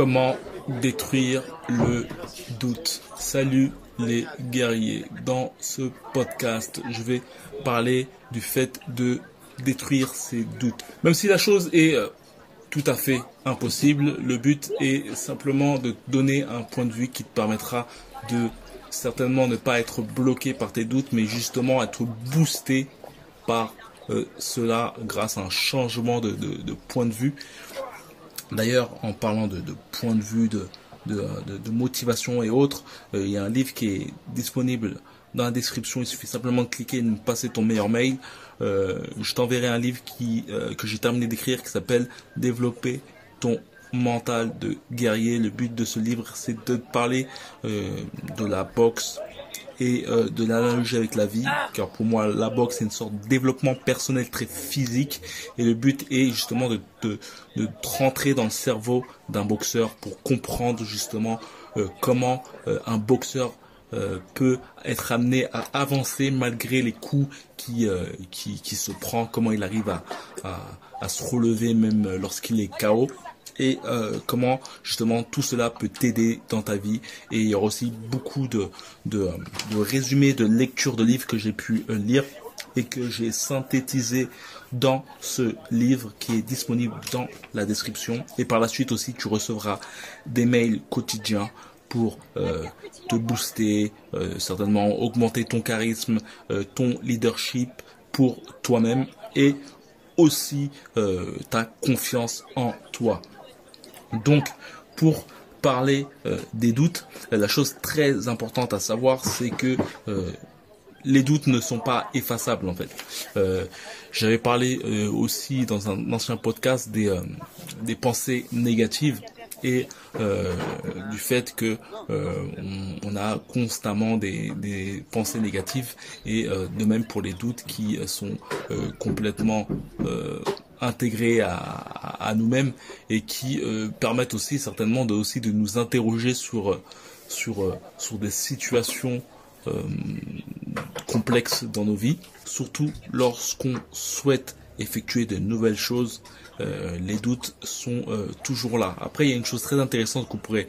Comment détruire le doute? Salut les guerriers. Dans ce podcast, je vais parler du fait de détruire ces doutes. Même si la chose est euh, tout à fait impossible, le but est simplement de donner un point de vue qui te permettra de certainement ne pas être bloqué par tes doutes, mais justement être boosté par euh, cela grâce à un changement de, point de vue. D'ailleurs, en parlant de, point de vue, de, motivation et autres, euh, il y a un livre qui est disponible dans la description. Il suffit simplement de cliquer et de me passer ton meilleur mail. Euh, je t'enverrai un livre qui, que j'ai terminé d'écrire qui s'appelle Développer ton mental de guerrier. Le but de ce livre, c'est de parler de la boxe, et euh, de l'analogie avec la vie, car pour moi la boxe c'est une sorte de développement personnel très physique et le but est justement de, de, de rentrer dans le cerveau d'un boxeur pour comprendre justement euh, comment euh, un boxeur peut être amené à avancer malgré les coups qui, qui, qui se prend, comment il arrive à, à, à se relever même lorsqu'il est KO et euh, comment justement tout cela peut t'aider dans ta vie. Et il y aura aussi beaucoup de, de, résumés, de lectures de livres que j'ai pu euh, lire et que j'ai synthétisé dans ce livre qui est disponible dans la description. Et par la suite aussi, tu recevras des mails quotidiens pour euh, te booster, certainement augmenter ton charisme, ton leadership pour toi-même et aussi ta confiance en toi. Donc, pour parler euh, des doutes, la chose très importante à savoir, c'est que euh, les doutes ne sont pas effaçables en fait. Euh, j'avais parlé aussi dans un ancien podcast des, pensées négatives et du fait que on, a constamment des, pensées négatives et de même pour les doutes qui sont complètement intégrés à, nous-mêmes et qui euh, permettent aussi certainement de aussi de nous interroger sur sur euh, sur des situations euh, complexes dans nos vies, surtout lorsqu'on souhaite effectuer de nouvelles choses. les doutes sont toujours là. Après, il y a une chose très intéressante qu'on pourrait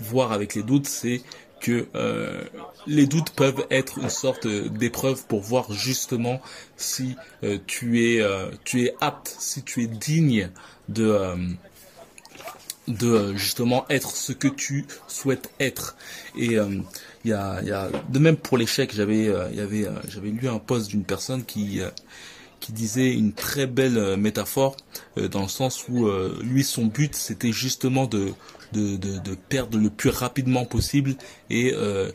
voir avec les doutes, c'est que euh, les doutes peuvent être une sorte d'épreuve pour voir justement si euh, tu es euh, tu es apte, si tu es digne de de justement être ce que tu souhaites être. Et il y a, y a de même pour l'échec j'avais j'avais lu un post d'une personne qui qui disait une très belle métaphore dans le sens où lui son but c'était justement de de, de, perdre le plus rapidement possible et euh,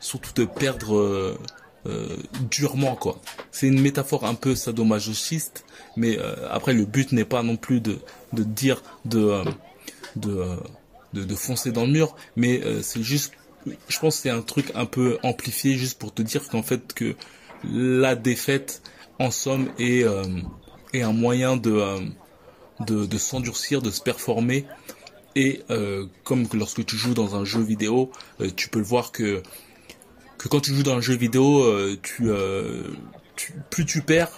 surtout de perdre euh, euh, durement quoi. C'est une métaphore un peu sadomasochiste, mais après le but n'est pas non plus de, de dire de, de, de, foncer dans le mur, mais c'est juste, je pense c'est un truc un peu amplifié juste pour te dire qu'en fait que la défaite en somme est, est un moyen de, de, de s'endurcir, de se performer. Et euh, comme lorsque tu joues dans un jeu vidéo, euh, tu peux le voir que que quand tu joues dans un jeu vidéo, euh, plus tu perds,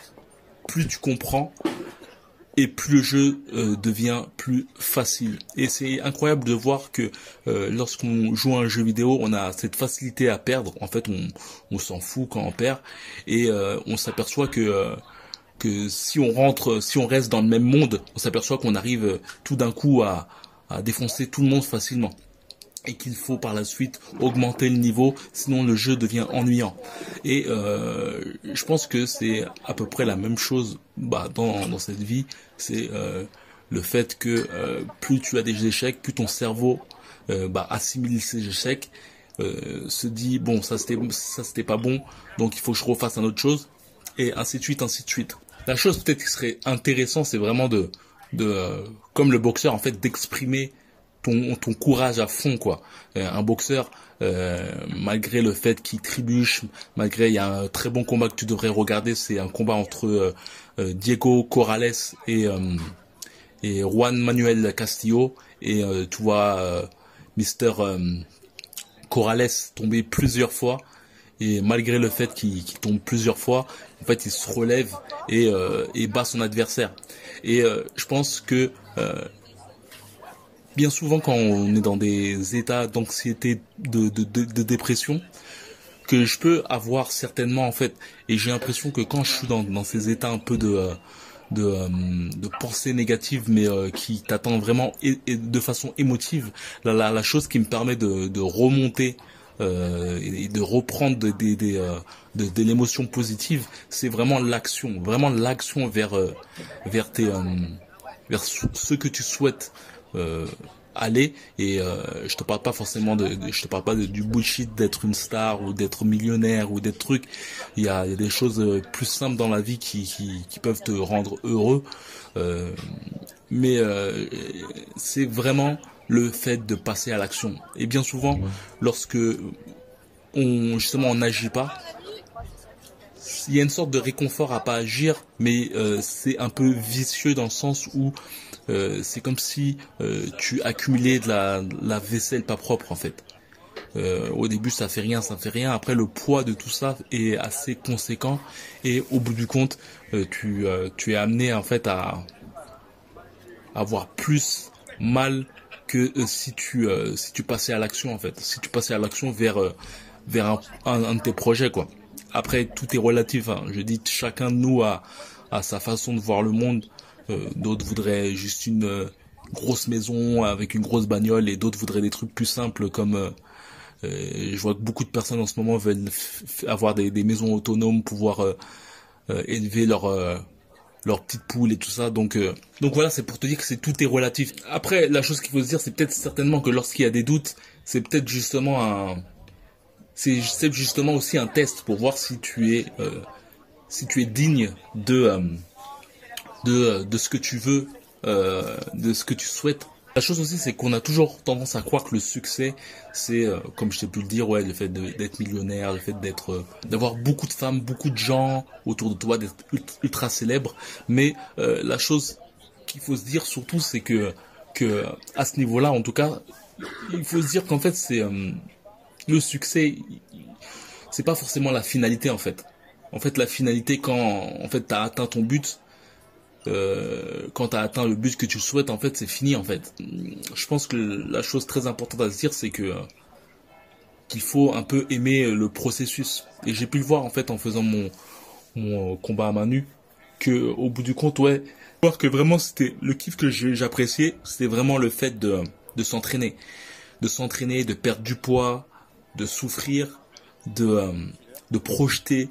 plus tu comprends et plus le jeu devient plus facile. Et c'est incroyable de voir que lorsqu'on joue à un jeu vidéo, on a cette facilité à perdre. En fait, on, on s'en fout quand on perd et on s'aperçoit que que si on rentre, si on reste dans le même monde, on s'aperçoit qu'on arrive tout d'un coup à, à défoncer tout le monde facilement et qu'il faut par la suite augmenter le niveau, sinon le jeu devient ennuyant. Et euh, je pense que c'est à peu près la même chose bah, dans, dans cette vie, c'est euh, le fait que euh, plus tu as des échecs, plus ton cerveau euh, bah, assimile ces échecs, euh, se dit bon ça c'était ça c'était pas bon, donc il faut que je refasse un autre chose, et ainsi de suite, ainsi de suite. La chose peut-être qui serait intéressant, c'est vraiment de de comme le boxeur en fait d'exprimer ton, courage à fond quoi. Euh, un boxeur euh, malgré le fait qu'il trébuche, malgré il y a un très bon combat que tu devrais regarder, c'est un combat entre euh, Diego Corrales et et Juan Manuel Castillo et tu vois Mister Corrales tomber plusieurs fois et malgré le fait qu'il tombe plusieurs fois, en fait, il se relève et, et bat son adversaire. Et je pense que bien souvent quand on est dans des états d'anxiété, de, de, de, dépression, que je peux avoir certainement en fait, et j'ai l'impression que quand je suis dans, dans ces états un peu de euh, de, euh, de pensée négative mais euh, qui t'attend vraiment et, de façon émotive la, la, chose qui me permet de, de remonter et de reprendre des, des, de, de l'émotion positive c'est vraiment l'action vraiment l'action vers vers tes vers ce que tu souhaites aller. Et euh, je te parle pas forcément de, je te parle pas de, du bullshit d'être une star ou d'être millionnaire ou d'être truc. Il y a, des choses euh, plus simples dans la vie qui, qui, qui peuvent te rendre heureux. Euh, mais euh, c'est vraiment le fait de passer à l'action. Et bien souvent lorsque on justement on n'agit pas il y a une sorte de réconfort à pas agir mais euh, c'est un peu vicieux dans le sens où euh, c'est comme si euh, tu accumulais de la, la, vaisselle pas propre en fait. Euh, au début ça fait rien, ça fait rien. Après le poids de tout ça est assez conséquent et au bout du compte tu, tu es amené en fait à, avoir plus mal que si tu si tu passais à l'action en fait. Si tu passais à l'action vers vers un, un, de tes projets quoi. Après tout est relatif. Hein. Je dis chacun de nous a sa façon de voir le monde euh, d'autres voudraient juste une euh, grosse maison avec une grosse bagnole et d'autres voudraient des trucs plus simples comme euh, je vois que beaucoup de personnes en ce moment veulent avoir des, maisons autonomes, pouvoir élever leur leurs petites poules et tout ça. Donc donc voilà, c'est pour te dire que tout est relatif. Après, la chose qu'il faut se dire, c'est peut-être certainement que lorsqu'il y a des doutes, c'est peut-être justement un c'est justement aussi un test pour voir si tu es si tu es digne de de, de ce que tu veux, euh, de ce que tu souhaites. La chose aussi, c'est qu'on a toujours tendance à croire que le succès, c'est, euh, comme je t'ai pu le dire, ouais, le fait d'être millionnaire, le fait d'être, euh, d'avoir beaucoup de femmes, beaucoup de gens autour de toi, d'être ultra célèbre. Mais euh, la chose qu'il faut se dire surtout, c'est que, que à ce niveau-là, en tout cas, il faut se dire qu'en fait, c'est le succès, c'est pas forcément la finalité en fait. En fait, la finalité quand en fait t'as atteint ton but, euh, quand tu as atteint le but que tu souhaites, en fait, c'est fini, en fait. Je pense que la chose très importante à se dire, c'est que euh, qu'il faut un peu aimer le processus. Et j'ai pu le voir, en fait, en faisant mon, mon combat à main nue, que au bout du compte, ouais, voir que vraiment c'était le kiff que j'appréciais, c'était vraiment le fait de, de s'entraîner. De s'entraîner, de perdre du poids, de souffrir, de, de projeter,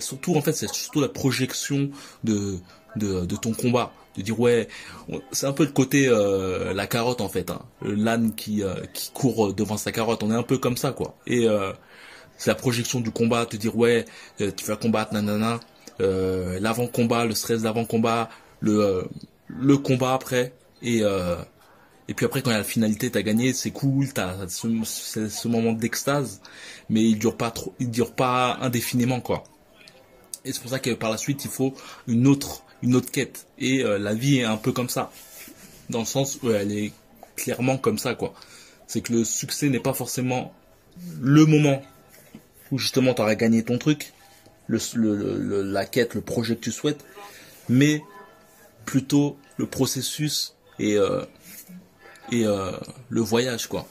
surtout en fait c'est surtout la projection de de, ton combat. De dire ouais c'est un peu le côté euh, la carotte en fait hein. l'âne qui euh, qui court devant sa carotte. On est un peu comme ça quoi. Et euh, c'est la projection du combat te dire ouais tu vas combattre nanana. L'avant combat le stress d'avant combat le le combat après. Et et puis après quand il y a la finalité t'as gagné c'est cool t'as ce, moment d'extase mais il dure pas trop dure pas indéfiniment quoi et c'est pour ça que par la suite il faut une autre une autre quête. Et euh, la vie est un peu comme ça. Dans le sens où elle est clairement comme ça, quoi. C'est que le succès n'est pas forcément le moment où justement tu aurais gagné ton truc, le, la quête, le projet que tu souhaites, mais plutôt le processus et, euh, et euh, le voyage, quoi.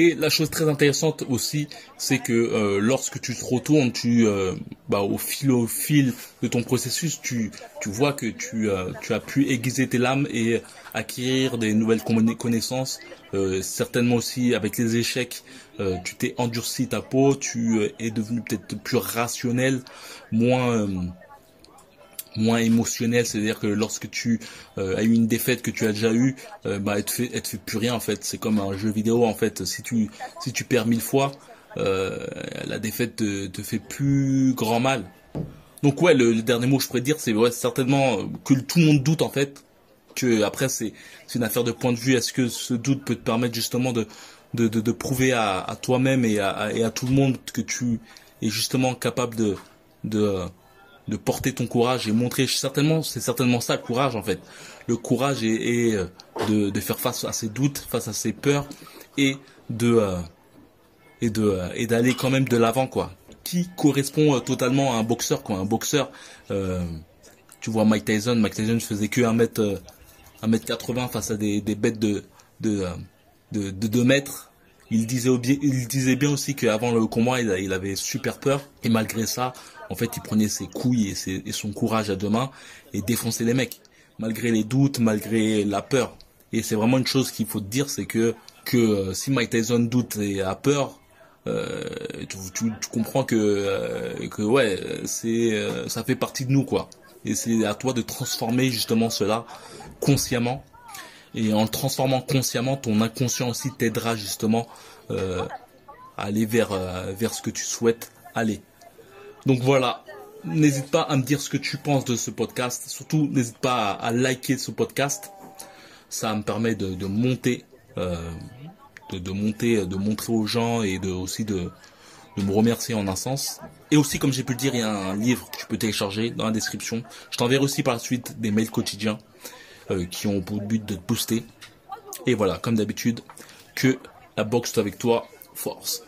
Et la chose très intéressante aussi, c'est que euh, lorsque tu te retournes, tu, euh, bah, au fil au fil de ton processus, tu, tu vois que tu, euh, tu as pu aiguiser tes lames et acquérir des nouvelles connaissances. certainement aussi avec les échecs, tu t'es endurci ta peau, tu es devenu peut-être plus rationnel, moins moins émotionnel, c'est-à-dire que lorsque tu euh, as eu une défaite que tu as déjà eu, euh, bah elle te fait, te fait plus rien en fait. C'est comme un jeu vidéo en fait. Si tu si tu perds mille fois, euh, la défaite te, te fait plus grand mal. Donc ouais, le, dernier mot que je pourrais dire, c'est ouais, certainement que tout le monde doute en fait. Que après c'est c'est une affaire de point de vue. Est-ce que ce doute peut te permettre justement de de, de, de prouver à, à toi-même et à, et à tout le monde que tu es justement capable de de de porter ton courage et montrer certainement c'est certainement ça le courage en fait. Le courage est, euh, de, faire face à ses doutes face à ses peurs et de euh, et de euh, et d'aller quand même de l'avant quoi. Qui correspond totalement à un boxeur quoi. Un boxeur tu vois Mike Tyson Mike Tyson faisait que 1 mètre 1 mètre 80 face à des, des bêtes de de, de, de 2 mètres. Il disait, bien aussi qu'avant le combat, il, avait super peur. Et malgré ça, en fait, il prenait ses couilles et, et son courage à deux mains et défonçait les mecs. Malgré les doutes, malgré la peur. Et c'est vraiment une chose qu'il faut te dire, c'est que que euh, si Mike Tyson doute et a peur, euh, tu, tu, tu, comprends que euh, que ouais, c'est euh, ça fait partie de nous quoi. Et c'est à toi de transformer justement cela consciemment. Et en le transformant consciemment, ton inconscient aussi t'aidera justement euh, à aller vers vers ce que tu souhaites aller. Donc voilà, n'hésite pas à me dire ce que tu penses de ce podcast. Surtout, n'hésite pas à, à, liker ce podcast. Ça me permet de, de monter, euh, de, de, monter, de montrer aux gens et de aussi de, de me remercier en un sens. Et aussi, comme j'ai pu le dire, il y a un livre que tu peux télécharger dans la description. Je t'enverrai aussi par la suite des mails quotidiens euh, qui ont pour but de te booster. Et voilà, comme d'habitude, que la boxe soit avec toi, force.